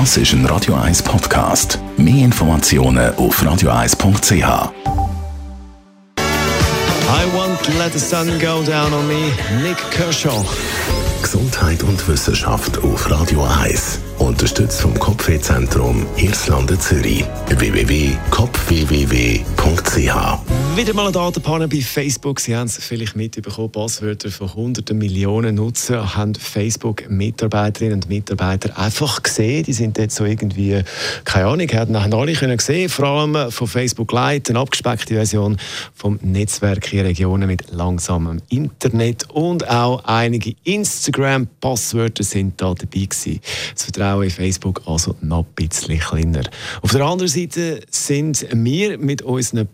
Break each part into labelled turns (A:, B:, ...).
A: Das ist ein Radio 1 Podcast. Mehr Informationen auf radio1.ch.
B: I won't let the sun go down on me. Nick Kershaw.
A: Gesundheit und Wissenschaft auf Radio 1. Unterstützt vom Kopfwehzentrum Irlande Zürich. www.kopfwww.ch
B: Wieder mal eine Datenpanne bei Facebook. Sie haben es vielleicht mitbekommen. Passwörter von hunderten Millionen Nutzer haben Facebook-Mitarbeiterinnen und Mitarbeiter einfach gesehen. Die sind jetzt so irgendwie, keine Ahnung, haben alle können sehen. Vor allem von Facebook Lite, eine abgespeckte Version vom Netzwerk in Regionen mit langsamem Internet und auch einige Instagram-Passwörter sind da dabei gewesen. Das Vertrauen in Facebook also noch ein bisschen kleiner. Auf der anderen Seite sind wir mit unseren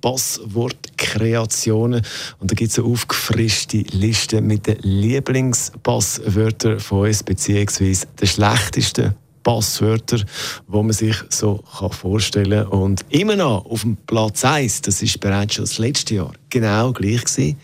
B: Passwortkreationen und da gibt es eine aufgefrischte Liste mit den Lieblingspasswörtern von uns, beziehungsweise den schlechtesten Passwörter, die man sich so vorstellen kann. Und immer noch auf dem Platz 1, das ist bereits schon das letzte Jahr genau gleich gewesen.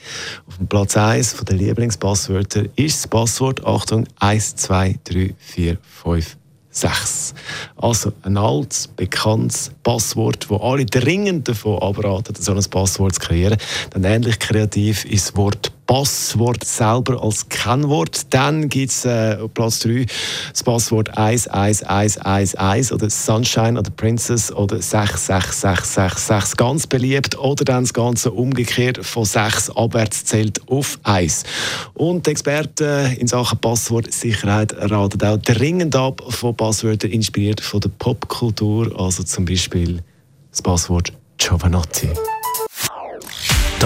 B: Auf dem Platz 1 der Lieblingspasswörter ist das Passwort, Achtung, 1, 2, 3, 4, 5, 6. Also ein altes, bekanntes Passwort, wo alle dringend davon abraten, so ein Passwort zu kreieren. Dann ähnlich kreativ ist das Wort Passwort selber als Kennwort. Dann gibt es äh, Platz 3 das Passwort 11111 oder Sunshine oder Princess oder 66666 ganz beliebt oder dann das Ganze umgekehrt von 6 abwärts zählt auf 1. Und die Experten in Sachen Passwortsicherheit raten auch dringend ab von Passwörtern inspiriert von der Popkultur, also zum Beispiel das Passwort Giovanotti.